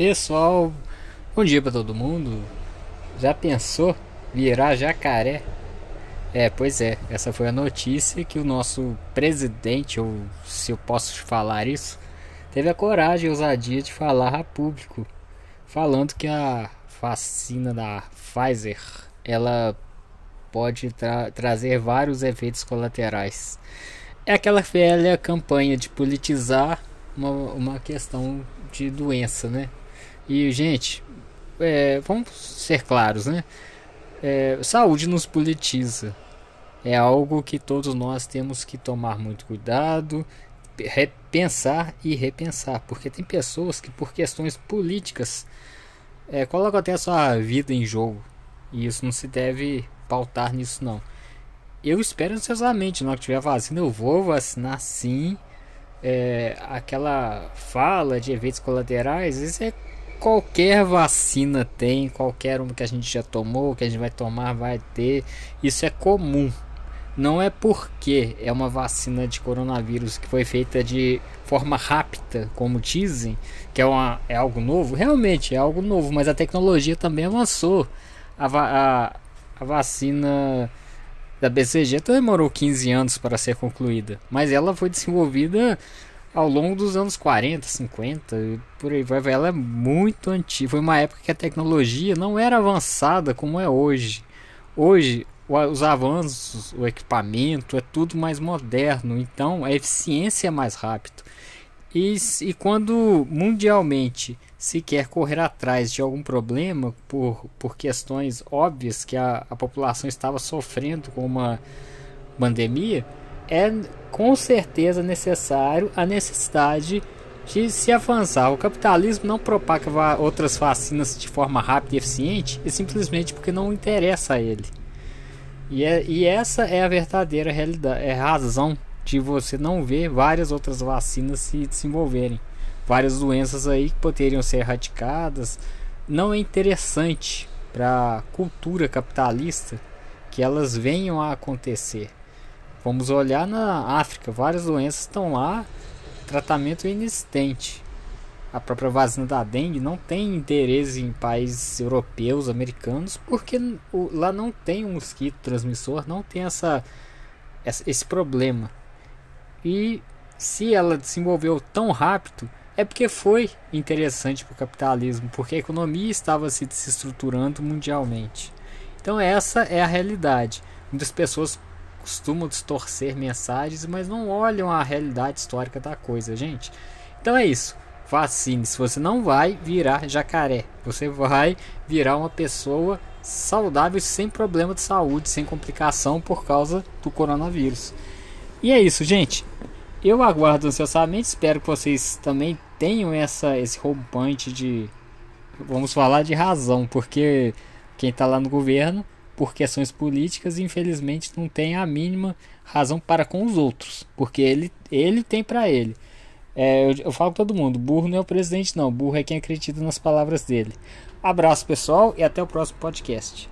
Pessoal, bom dia para todo mundo. Já pensou virar jacaré? É, pois é, essa foi a notícia que o nosso presidente, ou se eu posso falar isso, teve a coragem e ousadia de falar a público, falando que a vacina da Pfizer, ela pode tra trazer vários efeitos colaterais. É aquela velha campanha de politizar uma, uma questão de doença, né? E, gente, é, vamos ser claros, né? É, saúde nos politiza. É algo que todos nós temos que tomar muito cuidado, repensar e repensar. Porque tem pessoas que, por questões políticas, é, colocam até a sua vida em jogo. E isso não se deve pautar nisso, não. Eu espero ansiosamente, na hora que tiver vacina, eu vou vacinar sim. É, aquela fala de efeitos colaterais, isso é qualquer vacina tem, qualquer uma que a gente já tomou, que a gente vai tomar, vai ter. Isso é comum. Não é porque é uma vacina de coronavírus que foi feita de forma rápida, como dizem, que é, uma, é algo novo. Realmente é algo novo, mas a tecnologia também avançou. A, a, a vacina da BCG demorou 15 anos para ser concluída, mas ela foi desenvolvida ao longo dos anos 40, 50, por aí vai. Ela é muito antiga. Foi uma época que a tecnologia não era avançada como é hoje. Hoje, os avanços, o equipamento é tudo mais moderno, então a eficiência é mais rápida. E, e quando mundialmente se quer correr atrás de algum problema por, por questões óbvias que a, a população estava sofrendo com uma pandemia, é com certeza necessário a necessidade de se avançar. O capitalismo não propaga outras vacinas de forma rápida e eficiente e simplesmente porque não interessa a ele. E, é, e essa é a verdadeira realidade, é razão de você não ver várias outras vacinas se desenvolverem. Várias doenças aí que poderiam ser erradicadas. Não é interessante para a cultura capitalista que elas venham a acontecer. Vamos olhar na África, várias doenças estão lá, tratamento inexistente. A própria vacina da dengue não tem interesse em países europeus, americanos, porque lá não tem um mosquito transmissor, não tem essa, esse problema. E se ela desenvolveu tão rápido, é porque foi interessante para o capitalismo, porque a economia estava se desestruturando mundialmente. Então essa é a realidade. Muitas pessoas costumam distorcer mensagens, mas não olham a realidade histórica da coisa, gente. Então é isso. Vacine-se. Você não vai virar jacaré. Você vai virar uma pessoa saudável sem problema de saúde, sem complicação por causa do coronavírus. E é isso, gente. Eu aguardo ansiosamente. Espero que vocês também tenham essa, esse rompante de. Vamos falar de razão, porque quem está lá no governo por questões políticas, infelizmente não tem a mínima razão para com os outros, porque ele, ele tem para ele. É, eu, eu falo com todo mundo, burro não é o presidente não, burro é quem acredita nas palavras dele. Abraço pessoal e até o próximo podcast.